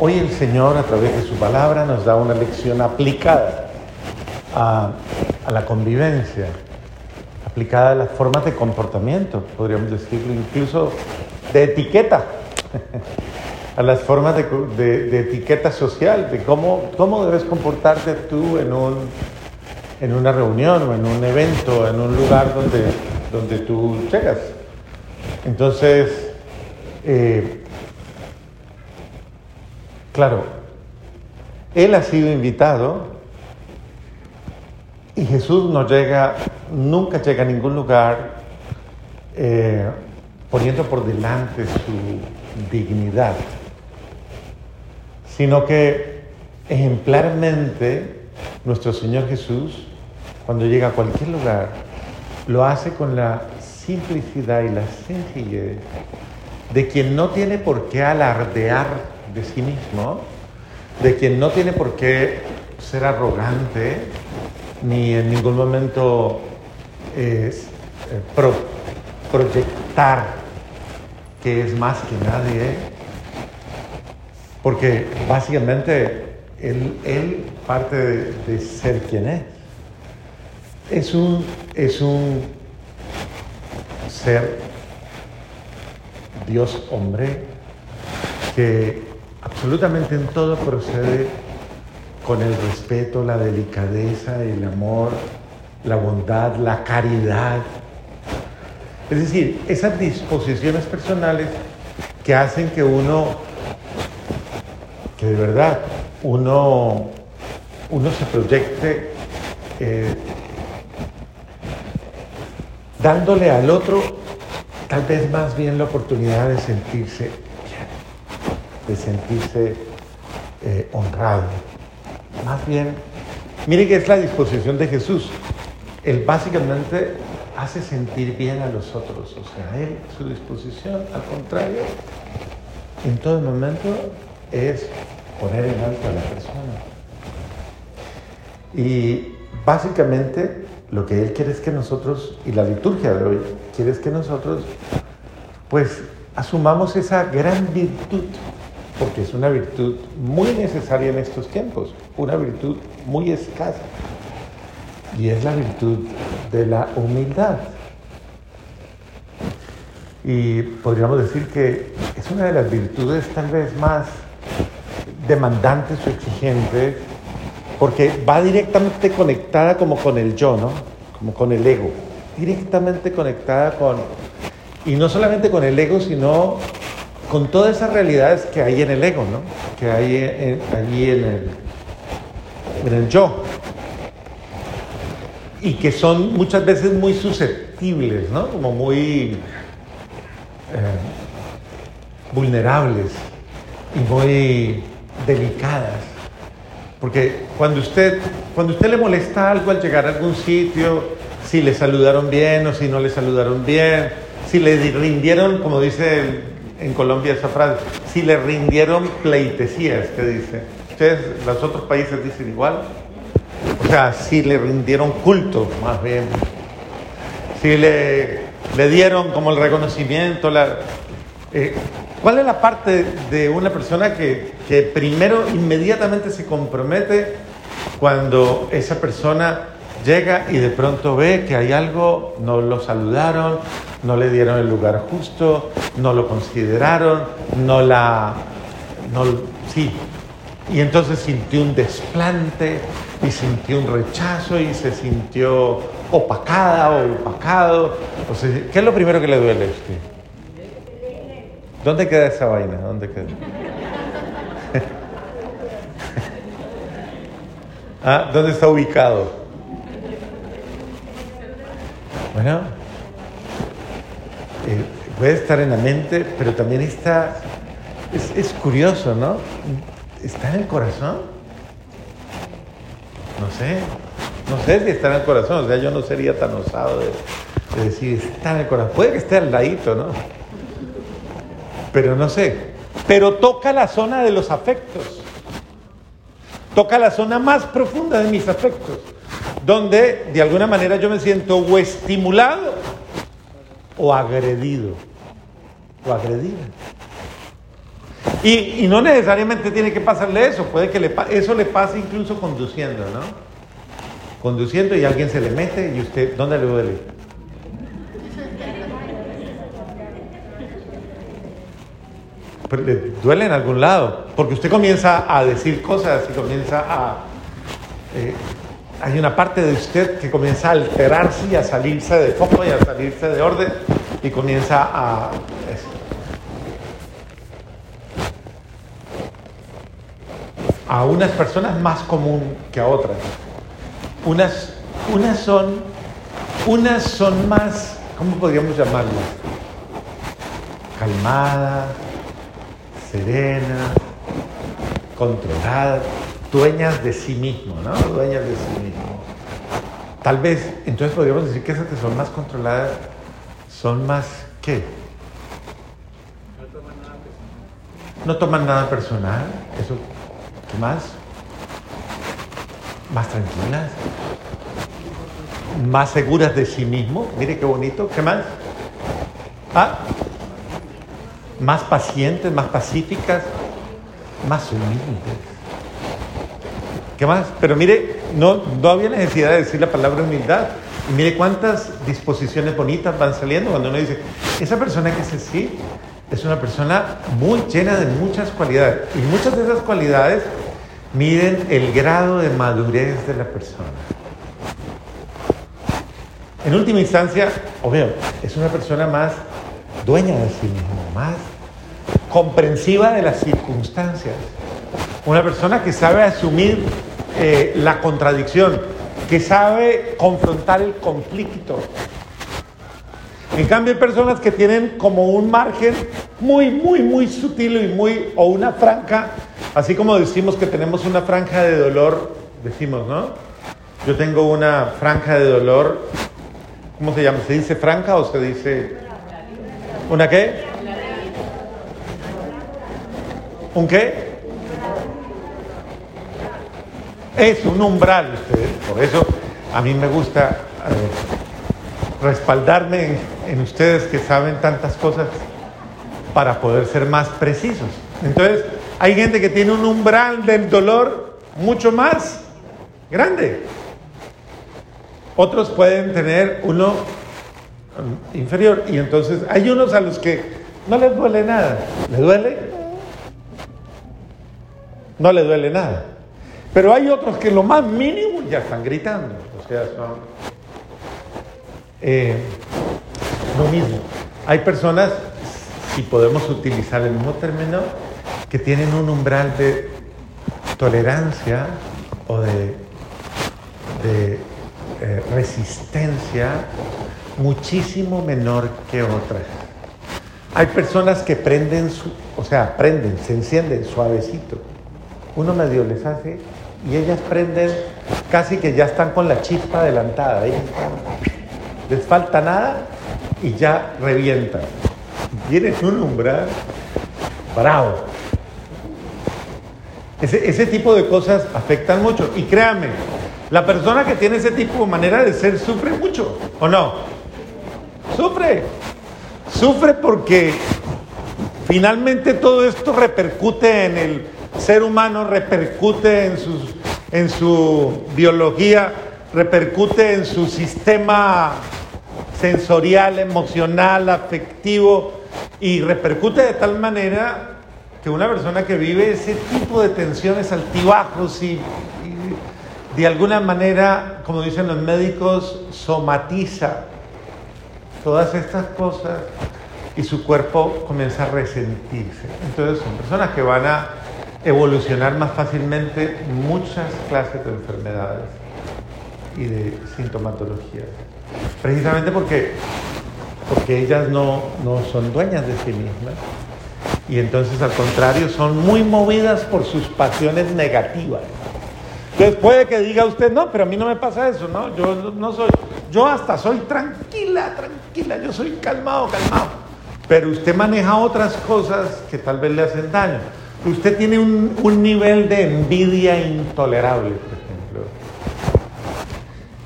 Hoy el Señor a través de su palabra nos da una lección aplicada a, la convivencia, aplicada a las formas de comportamiento, podríamos decirlo, incluso de etiqueta, a las formas de, etiqueta social, de cómo, cómo debes comportarte tú en, un, en una reunión o en un evento, en un lugar donde, donde tú llegas. Entonces, eh, Claro, Él ha sido invitado y Jesús no llega, nunca llega a ningún lugar eh, poniendo por delante su dignidad, sino que ejemplarmente nuestro Señor Jesús, cuando llega a cualquier lugar, lo hace con la simplicidad y la sencillez de quien no tiene por qué alardear de sí mismo, de quien no tiene por qué ser arrogante, ni en ningún momento eh, proyectar que es más que nadie, porque básicamente él, parte de, ser quien es. Es un, es un ser Dios hombre que absolutamente en todo procede con el respeto, la delicadeza, el amor, la bondad, la caridad. Es decir, esas disposiciones personales que hacen que uno, que de verdad uno, uno se proyecte eh, dándole al otro tal vez más bien la oportunidad de sentirse de sentirse eh, honrado. Más bien, mire que es la disposición de Jesús. Él básicamente hace sentir bien a los otros. O sea, él, su disposición, al contrario, en todo momento es poner en alto a la persona. Y básicamente lo que Él quiere es que nosotros, y la liturgia de hoy, quiere es que nosotros, pues, asumamos esa gran virtud porque es una virtud muy necesaria en estos tiempos, una virtud muy escasa, y es la virtud de la humildad. Y podríamos decir que es una de las virtudes tal vez más demandantes o exigentes, porque va directamente conectada como con el yo, ¿no? Como con el ego, directamente conectada con, y no solamente con el ego, sino con todas esas realidades que hay en el ego, ¿no? Que hay allí en el, en el yo. Y que son muchas veces muy susceptibles, ¿no? Como muy eh, vulnerables y muy delicadas. Porque cuando usted, cuando usted le molesta algo al llegar a algún sitio, si le saludaron bien o si no le saludaron bien, si le rindieron, como dice en Colombia esa frase, si le rindieron pleitesías, que dice. Ustedes, los otros países dicen igual. O sea, si le rindieron culto, más bien. Si le, le dieron como el reconocimiento, la, eh, ¿cuál es la parte de una persona que, que primero inmediatamente se compromete cuando esa persona llega y de pronto ve que hay algo, no lo saludaron, no le dieron el lugar justo, no lo consideraron, no la... No, sí. Y entonces sintió un desplante y sintió un rechazo y se sintió opacada o opacado. O ¿Qué es lo primero que le duele a usted? ¿Dónde queda esa vaina? ¿Dónde queda? ¿Ah? ¿Dónde está ubicado? Bueno, eh, puede estar en la mente, pero también está, es, curioso, ¿no? ¿Está en el corazón? No sé, no sé si está en el corazón, o sea, yo no sería tan osado de, decir, está en el corazón, puede que esté al ladito, ¿no? Pero no sé, pero toca la zona de los afectos, toca la zona más profunda de mis afectos, donde de alguna manera yo me siento o estimulado o agredido o agredida. Y, no necesariamente tiene que pasarle eso, puede que le, eso le pase incluso conduciendo, ¿no? Conduciendo y alguien se le mete y usted, ¿dónde le duele? Pues le duele en algún lado, porque usted comienza a decir cosas y comienza a... Eh, hay una parte de usted que comienza a alterarse y a salirse de foco y a salirse de orden y comienza a... a unas personas más común que a otras. Unas, unas son, unas son más, ¿cómo podríamos llamarlas? Calmadas, serenas, controladas, dueñas de sí mismo, ¿no? Dueñas de sí mismo. Tal vez, entonces podríamos decir que esas que son más controladas son más, ¿qué? No toman nada personal. Eso, ¿qué más? Más tranquilas. Más seguras de sí mismo. Mire qué bonito. ¿Qué más? Ah, más pacientes, más pacíficas, más humildes. ¿Qué más? Pero mire, no, no había necesidad de decir la palabra humildad. Y mire cuántas disposiciones bonitas van saliendo cuando uno dice, esa persona que es así es una persona muy llena de muchas cualidades. Y muchas de esas cualidades miden el grado de madurez de la persona. En última instancia, obvio, es una persona más dueña de sí misma, más comprensiva de las circunstancias. Una persona que sabe asumir eh, la contradicción, que sabe confrontar el conflicto. En cambio hay personas que tienen como un margen muy, muy, muy sutil y muy, o una franja, así como decimos que tenemos una franja de dolor, decimos, ¿no? Yo tengo una franja de dolor, ¿cómo se llama? ¿Se dice franja o se dice... ¿Una qué? ¿Un qué? Es un umbral, ustedes. Por eso a mí me gusta eh, respaldarme en, ustedes que saben tantas cosas para poder ser más precisos. Entonces, hay gente que tiene un umbral del dolor mucho más grande. Otros pueden tener uno um, inferior. Y entonces hay unos a los que no les duele nada. ¿Le duele? No le duele nada. Pero hay otros que lo más mínimo ya están gritando. O sea, son eh, lo mismo. Hay personas, si podemos utilizar el mismo término, que tienen un umbral de tolerancia o de, eh, resistencia muchísimo menor que otras. Hay personas que prenden, su, o sea, prenden, se encienden suavecito. Uno medio les hace y ellas prenden casi que ya están con la chispa adelantada. les falta nada y ya revientan. Tienen un umbral bravo. Ese, ese, tipo de cosas afectan mucho. Y créanme, la persona que tiene ese tipo de manera de ser sufre mucho, ¿o no? Sufre. Sufre porque finalmente todo esto repercute en el ser humano repercute en, en su biología, repercute en su sistema sensorial, emocional, afectivo y repercute de tal manera que una persona que vive ese tipo de tensiones altibajos y, de alguna manera, como dicen los médicos, somatiza todas estas cosas y su cuerpo comienza a resentirse. Entonces son personas que van a evolucionar más fácilmente muchas clases de enfermedades y de sintomatologías. Precisamente porque, porque ellas no, no son dueñas de sí mismas y entonces al contrario son muy movidas por sus pasiones negativas. Entonces puede que diga usted, no, pero a mí no me pasa eso, ¿no? Yo no soy, yo hasta soy tranquila, tranquila, yo soy calmado, calmado. Pero usted maneja otras cosas que tal vez le hacen daño. Usted tiene un, un nivel de envidia intolerable, por ejemplo.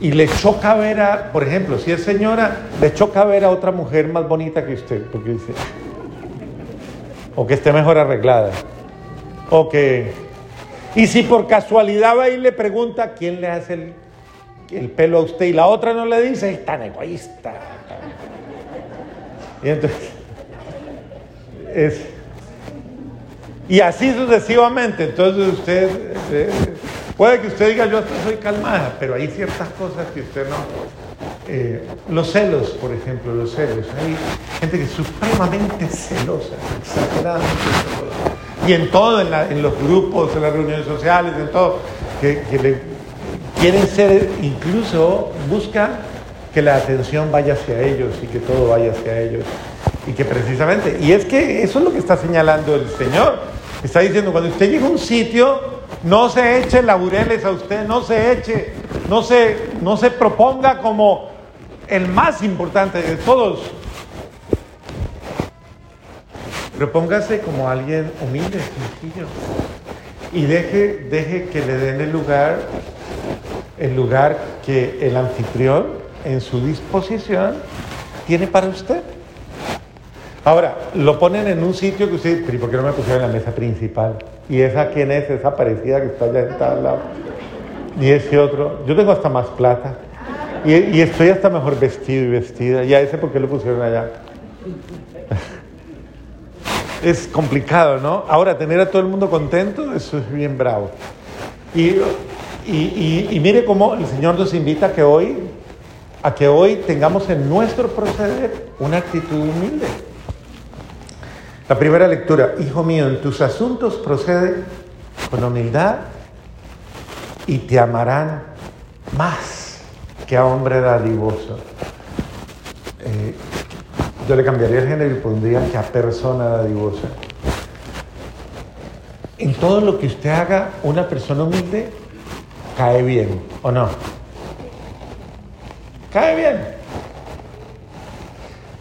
Y le choca ver a, por ejemplo, si es señora, le choca ver a otra mujer más bonita que usted, porque dice, o que esté mejor arreglada, o que... Y si por casualidad va y le pregunta quién le hace el, el pelo a usted y la otra no le dice, es tan egoísta. Y entonces, es, y así sucesivamente. Entonces usted, eh, puede que usted diga, yo hasta soy calmada, pero hay ciertas cosas que usted no... Eh, los celos, por ejemplo, los celos. Hay gente que es supremamente celosa, exageradamente celosa. Y en todo, en, los grupos, en las reuniones sociales, en todo, que, le, quieren ser, incluso buscan que la atención vaya hacia ellos y que todo vaya hacia ellos. Y que precisamente, y es que eso es lo que está señalando el Señor. Está diciendo, cuando usted llega a un sitio, no se eche laureles a usted, no se eche, no se, no se proponga como el más importante de todos. Propóngase como alguien humilde, sencillo. Y deje, deje que le den el lugar, el lugar que el anfitrión en su disposición tiene para usted. Ahora, lo ponen en un sitio que usted, ¿por qué no me pusieron en la mesa principal? ¿Y esa quién es? Esa parecida que está allá al lado. Y ese otro. Yo tengo hasta más plata. Y, estoy hasta mejor vestido y vestida. ¿Y a ese por qué lo pusieron allá? es complicado, ¿no? Ahora, tener a todo el mundo contento, eso es bien bravo. Y, y, y, mire cómo el Señor nos invita a que hoy, a que hoy tengamos en nuestro proceder una actitud humilde. La primera lectura, hijo mío, en tus asuntos procede con humildad y te amarán más que a hombre dadivoso. Eh, yo le cambiaría el género y pondría que a persona dadivosa. En todo lo que usted haga, una persona humilde cae bien, ¿o no? Cae bien.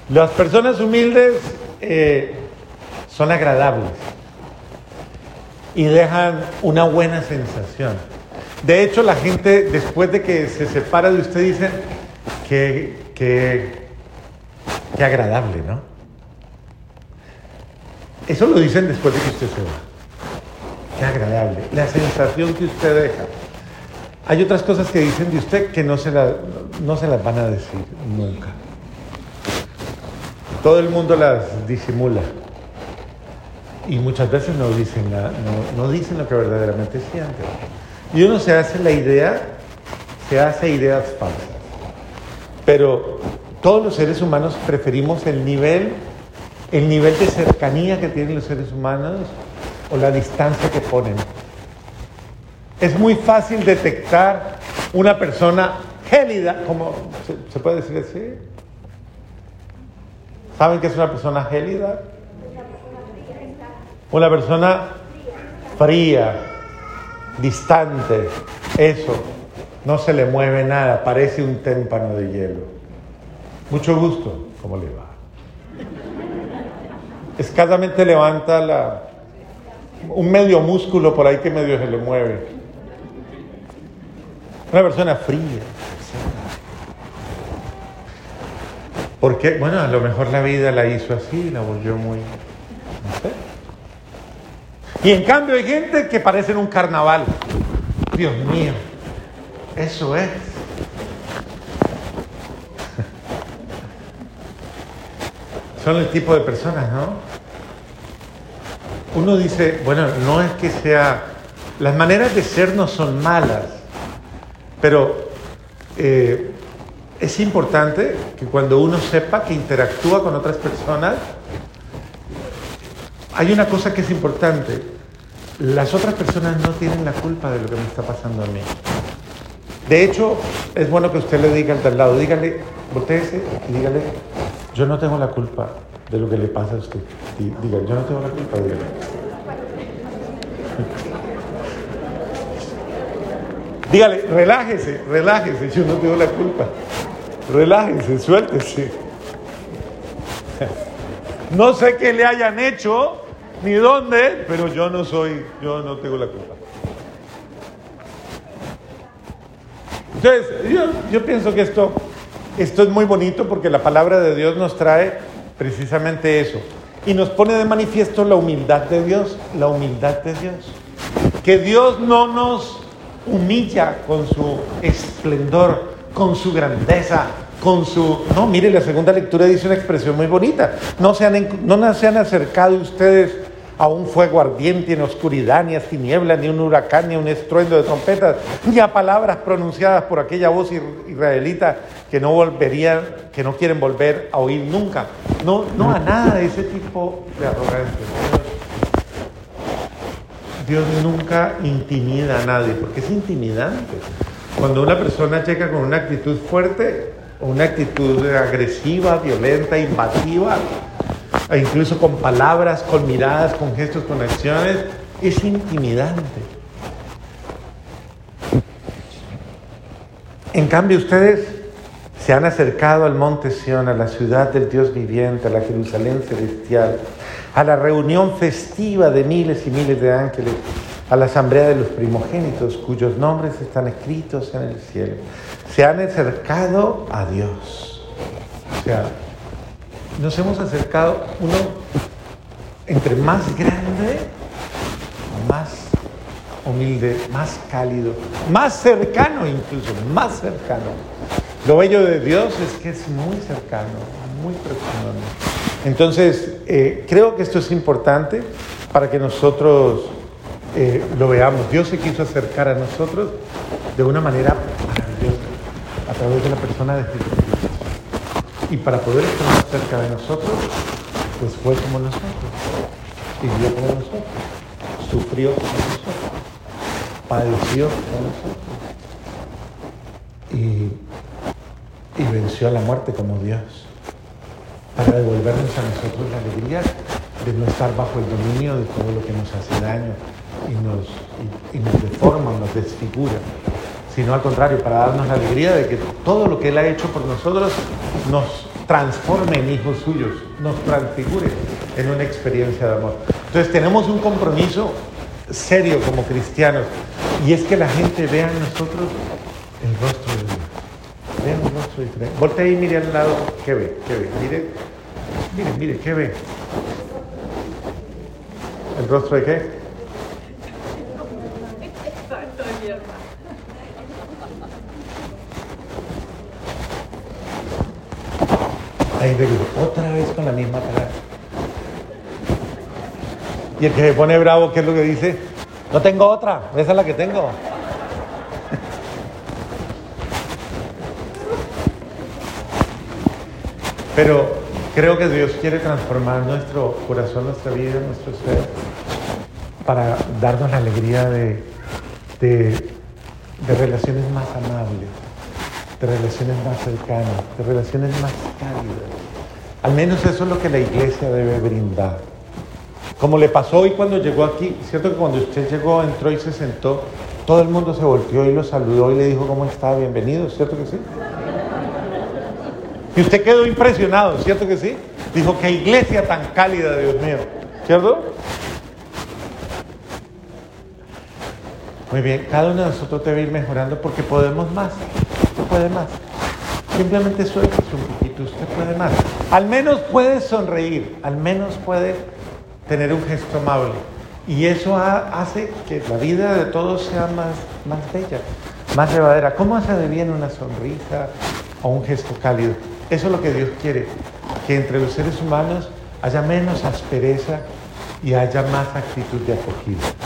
Las personas humildes eh, son agradables y dejan una buena sensación. De hecho, la gente después de que se separa de usted dice que, que, agradable, ¿no? Eso lo dicen después de que usted se va. Qué agradable. La sensación que usted deja. Hay otras cosas que dicen de usted que no se, no se las van a decir nunca. Todo el mundo las disimula y muchas veces no dicen, no, dicen lo que verdaderamente sienten. Y uno se hace la idea, se hace ideas falsas. Pero todos los seres humanos preferimos el nivel, el nivel de cercanía que tienen los seres humanos o la distancia que ponen. Es muy fácil detectar una persona gélida, como se, se puede decir así. ¿Saben qué es una persona gélida? Una persona fría, distante, eso, no se le mueve nada, parece un témpano de hielo. Mucho gusto, ¿cómo le va? Escasamente levanta la, un medio músculo por ahí que medio se le mueve. Una persona fría. Porque, bueno, a lo mejor la vida la hizo así, la volvió muy, no sé. Y en cambio hay gente que parece en un carnaval. Dios mío, eso es. Son el tipo de personas, ¿no? Uno dice, bueno, no es que sea... Las maneras de ser no son malas, pero eh, es importante que cuando uno sepa que interactúa con otras personas, hay una cosa que es importante las otras personas no tienen la culpa de lo que me está pasando a mí. De hecho, es bueno que usted le diga al tal lado, dígale, volteese y dígale, yo no tengo la culpa de lo que le pasa a usted. Diga, yo no tengo la culpa, dígale. Dígale, relájese, relájese, yo no tengo la culpa. Relájese, suéltese. No sé qué le hayan hecho, ni dónde, pero yo no soy, yo no tengo la culpa. Entonces, yo, pienso que esto, esto es muy bonito porque la palabra de Dios nos trae precisamente eso. y nos pone de manifiesto la humildad de Dios, la humildad de Dios. Que Dios no nos humilla con su esplendor, con su grandeza, con su... No, mire, la segunda lectura dice una expresión muy bonita. No se no se han acercado ustedes a un fuego ardiente en oscuridad, ni a tinieblas, ni un huracán, ni a un estruendo de trompetas, ni a palabras pronunciadas por aquella voz israelita que no volverían, que no quieren volver a oír nunca. No, no a nada de ese tipo de arrogancia. Dios nunca intimida a nadie, porque es intimidante. Cuando una persona llega con una actitud fuerte, una actitud agresiva, violenta, invasiva, incluso con palabras, con miradas, con gestos, con acciones, es intimidante. En cambio, ustedes se han acercado al monte Sión, a la ciudad del Dios viviente, a la Jerusalén celestial, a la reunión festiva de miles y miles de ángeles, a la asamblea de los primogénitos cuyos nombres están escritos en el cielo. Se han acercado a Dios. O sea, nos hemos acercado, uno, entre más grande, más humilde, más cálido, más cercano incluso, más cercano. Lo bello de Dios es que es muy cercano, muy profundo. Entonces, eh, creo que esto es importante para que nosotros eh, lo veamos. Dios se quiso acercar a nosotros de una manera maravillosa, a través de la persona de Jesucristo. Y para poder estar más cerca de nosotros, pues fue como nosotros, vivió como nosotros, sufrió como nosotros, padeció como nosotros. Y, y venció a la muerte como Dios, para devolvernos a nosotros la alegría de no estar bajo el dominio de todo lo que nos hace daño y nos, y, y nos deforma, nos desfigura sino al contrario, para darnos la alegría de que todo lo que Él ha hecho por nosotros nos transforme en hijos suyos, nos transfigure en una experiencia de amor. Entonces tenemos un compromiso serio como cristianos y es que la gente vea en nosotros el rostro de Dios. Vean un rostro diferente. Voltea y mire al lado, ¿qué ve? ¿Qué ve? Mire, mire, mire, ¿qué ve? ¿El rostro de qué? Ahí otra vez con la misma palabra. Y el que se pone bravo, ¿qué es lo que dice? No tengo otra, esa es la que tengo. Pero creo que Dios quiere transformar nuestro corazón, nuestra vida, nuestro ser, para darnos la alegría de, de, de relaciones más amables de relaciones más cercanas, de relaciones más cálidas. Al menos eso es lo que la iglesia debe brindar. Como le pasó hoy cuando llegó aquí, cierto que cuando usted llegó, entró y se sentó, todo el mundo se volteó y lo saludó y le dijo cómo está, bienvenido, ¿cierto que sí? Y usted quedó impresionado, ¿cierto que sí? Dijo, qué iglesia tan cálida, Dios mío, ¿cierto? Muy bien, cada uno de nosotros debe ir mejorando porque podemos más puede más. Simplemente suéltese un poquito, usted puede más. Al menos puede sonreír, al menos puede tener un gesto amable. Y eso hace que la vida de todos sea más, más bella, más llevadera. ¿Cómo hace de bien una sonrisa o un gesto cálido? Eso es lo que Dios quiere, que entre los seres humanos haya menos aspereza y haya más actitud de acogida.